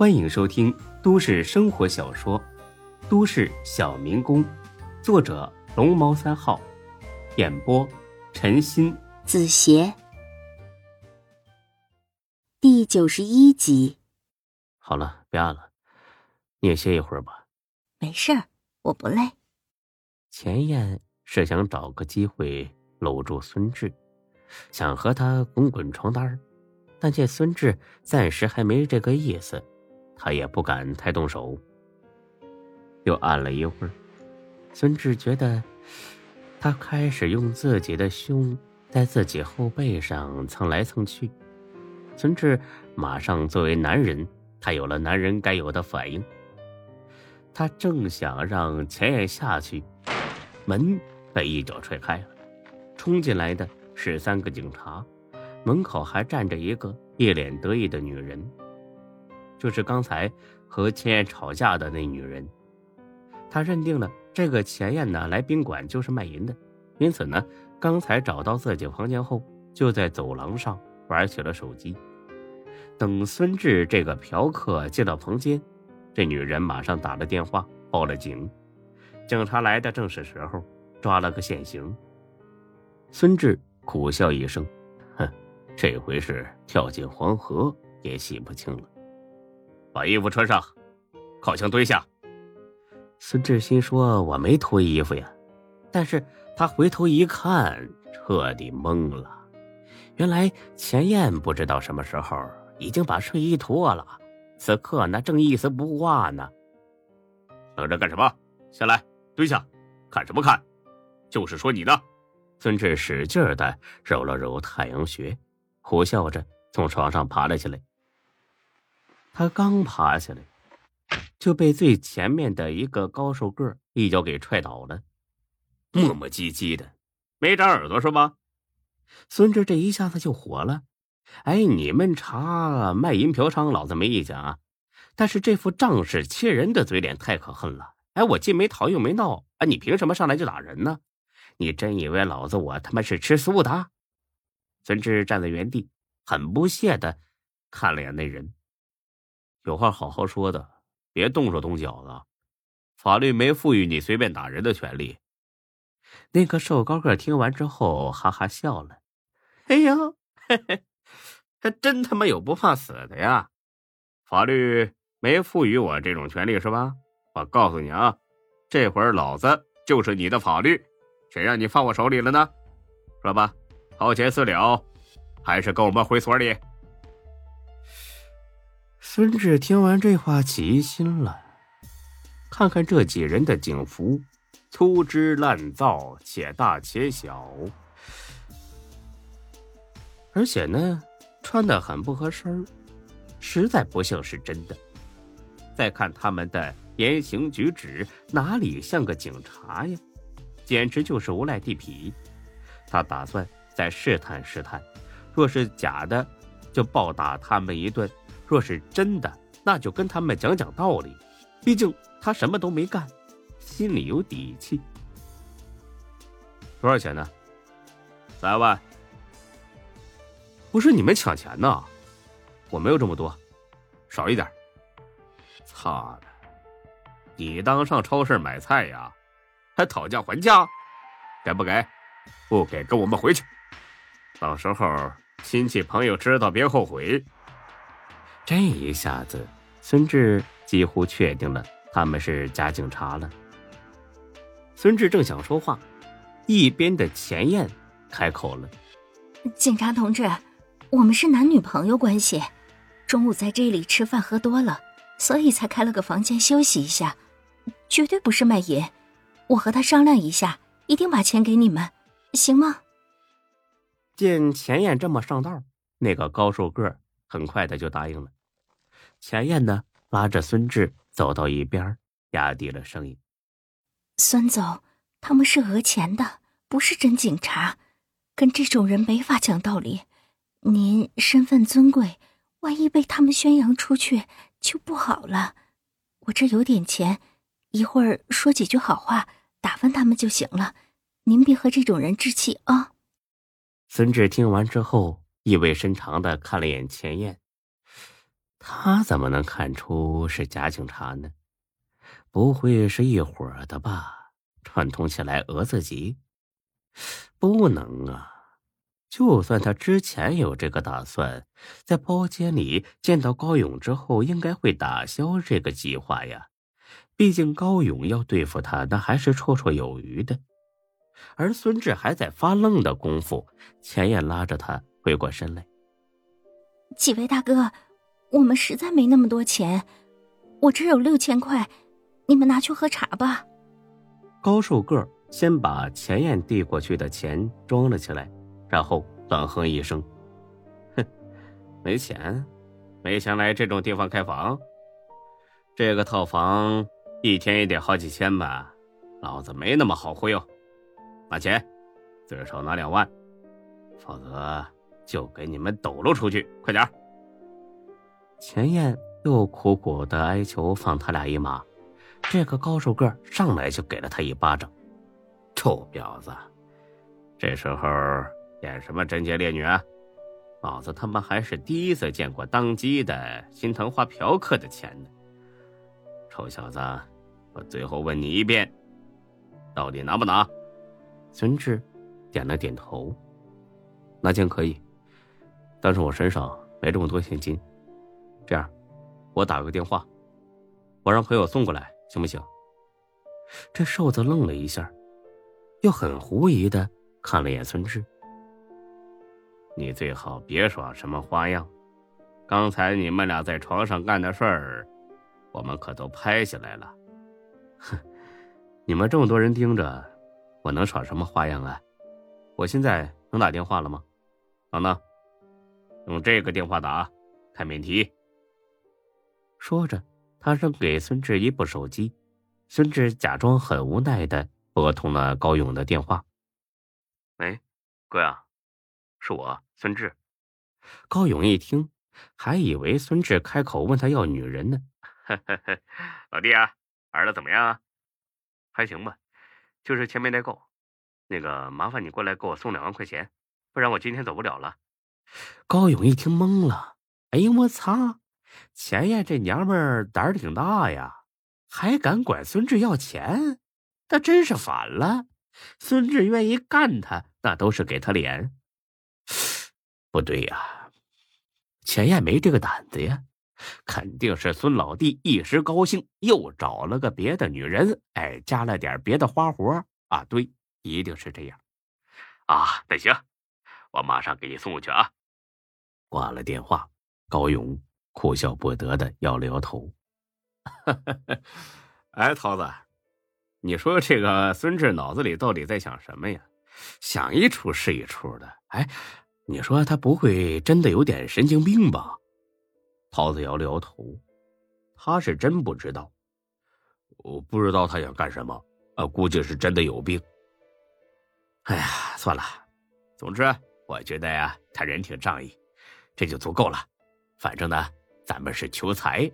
欢迎收听都市生活小说《都市小民工》，作者龙猫三号，演播陈鑫、子邪，第九十一集。好了，别按了，你也歇一会儿吧。没事儿，我不累。钱燕是想找个机会搂住孙志，想和他滚滚床单但见孙志暂时还没这个意思，他也不敢太动手。又按了一会儿，孙志觉得他开始用自己的胸在自己后背上蹭来蹭去。孙志马上作为男人，他有了男人该有的反应。他正想让钱燕下去，门被一脚踹开了，冲进来的是三个警察。门口还站着一个一脸得意的女人，就是刚才和钱燕吵架的那女人。他认定了这个钱燕呢来宾馆就是卖淫的，因此呢，刚才找到自己房间后，就在走廊上玩起了手机。等孙志这个嫖客进到房间，这女人马上打了电话报了警。警察来的正是时候，抓了个现行。孙志苦笑一声。哼这回是跳进黄河也洗不清了。把衣服穿上，靠墙蹲下。孙志新说：“我没脱衣服呀。”但是他回头一看，彻底懵了。原来钱燕不知道什么时候已经把睡衣脱了，此刻那正一丝不挂呢。愣着干什么？下来，蹲下。看什么看？就是说你呢。孙志使劲的揉了揉太阳穴。苦笑着从床上爬了起来。他刚爬起来，就被最前面的一个高瘦个一脚给踹倒了，磨磨唧唧的，没长耳朵是吧？孙志这一下子就火了。哎，你们查卖淫嫖娼，老子没意见啊，但是这副仗势欺人的嘴脸太可恨了。哎，我既没逃又没闹，哎，你凭什么上来就打人呢？你真以为老子我他妈是吃素的？孙志站在原地，很不屑的看了眼那人。有话好好说的，别动手动脚的。法律没赋予你随便打人的权利。那个瘦高个听完之后，哈哈笑了。哎呦，嘿嘿，还真他妈有不怕死的呀！法律没赋予我这种权利是吧？我告诉你啊，这会儿老子就是你的法律，谁让你放我手里了呢？说吧。掏钱私了，还是跟我们回所里？孙志听完这话，起心了。看看这几人的警服，粗制滥造，且大且小，而且呢，穿的很不合身实在不像是真的。再看他们的言行举止，哪里像个警察呀？简直就是无赖地痞。他打算。再试探试探，若是假的，就暴打他们一顿；若是真的，那就跟他们讲讲道理。毕竟他什么都没干，心里有底气。多少钱呢？三万。不是你们抢钱呢？我没有这么多，少一点。操的！你当上超市买菜呀？还讨价还价？给不给？不给，跟我们回去。到时候亲戚朋友知道别后悔。这一下子，孙志几乎确定了他们是假警察了。孙志正想说话，一边的钱燕开口了：“警察同志，我们是男女朋友关系，中午在这里吃饭喝多了，所以才开了个房间休息一下，绝对不是卖淫。我和他商量一下，一定把钱给你们，行吗？”见钱燕这么上道，那个高瘦个很快的就答应了。钱燕呢，拉着孙志走到一边，压低了声音：“孙总，他们是讹钱的，不是真警察，跟这种人没法讲道理。您身份尊贵，万一被他们宣扬出去就不好了。我这有点钱，一会儿说几句好话打发他们就行了。您别和这种人置气啊。”孙志听完之后，意味深长的看了眼钱燕。他怎么能看出是假警察呢？不会是一伙的吧？串通起来讹自己？不能啊！就算他之前有这个打算，在包间里见到高勇之后，应该会打消这个计划呀。毕竟高勇要对付他，那还是绰绰有余的。而孙志还在发愣的功夫，钱燕拉着他回过身来：“几位大哥，我们实在没那么多钱，我这有六千块，你们拿去喝茶吧。”高瘦个先把钱燕递过去的钱装了起来，然后冷哼一声：“哼，没钱，没钱来这种地方开房，这个套房。”一天也得好几千吧，老子没那么好忽悠。拿钱，最少拿两万，否则就给你们抖搂出去！快点钱燕又苦苦的哀求放他俩一马，这个高瘦个上来就给了他一巴掌。臭婊子，这时候演什么贞洁烈女啊？老子他妈还是第一次见过当机的心疼花嫖客的钱呢！臭小子！我最后问你一遍，到底拿不拿？孙志点了点头。拿钱可以，但是我身上没这么多现金。这样，我打个电话，我让朋友送过来，行不行？这瘦子愣了一下，又很狐疑的看了眼孙志。你最好别耍什么花样。刚才你们俩在床上干的事儿，我们可都拍下来了。哼，你们这么多人盯着，我能耍什么花样啊？我现在能打电话了吗？等等，用这个电话打，开免提。说着，他扔给孙志一部手机，孙志假装很无奈的拨通了高勇的电话。喂，哥呀，是我孙志。高勇一听，还以为孙志开口问他要女人呢。老弟啊。玩的怎么样啊？还行吧，就是钱没带够。那个，麻烦你过来给我送两万块钱，不然我今天走不了了。高勇一听懵了，哎呦我操！钱燕这娘们儿胆儿挺大呀，还敢管孙志要钱？那真是反了。孙志愿意干他，那都是给他脸。不对呀，钱燕没这个胆子呀。肯定是孙老弟一时高兴，又找了个别的女人，哎，加了点别的花活啊！对，一定是这样。啊，那行，我马上给你送过去啊。挂了电话，高勇哭笑不得的摇了摇头。哎，桃子，你说这个孙志脑子里到底在想什么呀？想一出是一出的。哎，你说他不会真的有点神经病吧？桃子摇了摇头，他是真不知道，我不知道他想干什么，啊，估计是真的有病。哎呀，算了，总之我觉得呀，他人挺仗义，这就足够了。反正呢，咱们是求财。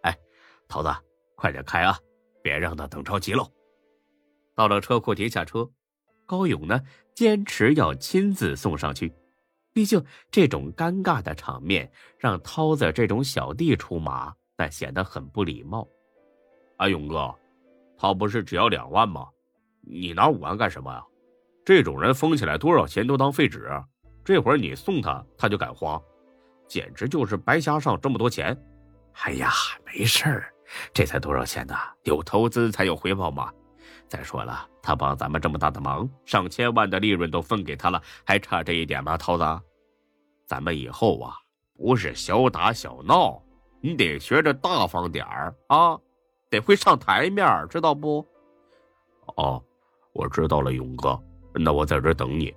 哎，桃子，快点开啊，别让他等着急喽。到了车库停下车，高勇呢坚持要亲自送上去。毕竟这种尴尬的场面，让涛子这种小弟出马，那显得很不礼貌。阿勇哥，他不是只要两万吗？你拿五万干什么呀？这种人疯起来多少钱都当废纸。这会儿你送他，他就敢花，简直就是白瞎上这么多钱。哎呀，没事儿，这才多少钱呢？有投资才有回报嘛。再说了，他帮咱们这么大的忙，上千万的利润都分给他了，还差这一点吗？涛子，咱们以后啊，不是小打小闹，你得学着大方点儿啊，得会上台面，知道不？哦，我知道了，勇哥，那我在这等你。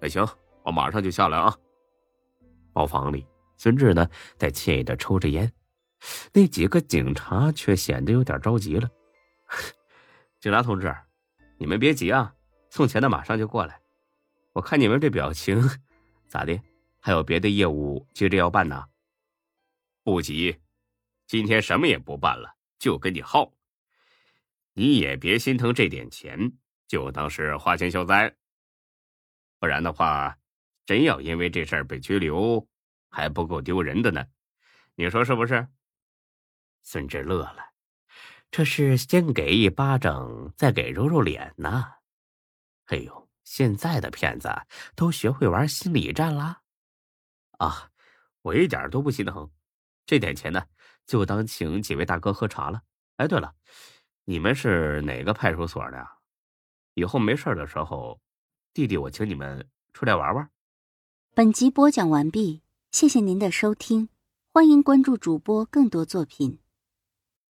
那行，我马上就下来啊。包房里，孙志呢在惬意的抽着烟，那几个警察却显得有点着急了。警察同志，你们别急啊，送钱的马上就过来。我看你们这表情，咋的？还有别的业务接着要办呢？不急，今天什么也不办了，就跟你耗。你也别心疼这点钱，就当是花钱消灾。不然的话，真要因为这事儿被拘留，还不够丢人的呢。你说是不是？孙志乐了，这是先给一巴掌，再给揉揉脸呢。哎呦，现在的骗子都学会玩心理战啦！啊，我一点都不心疼，这点钱呢，就当请几位大哥喝茶了。哎，对了，你们是哪个派出所的呀？以后没事的时候，弟弟我请你们出来玩玩。本集播讲完毕，谢谢您的收听，欢迎关注主播更多作品。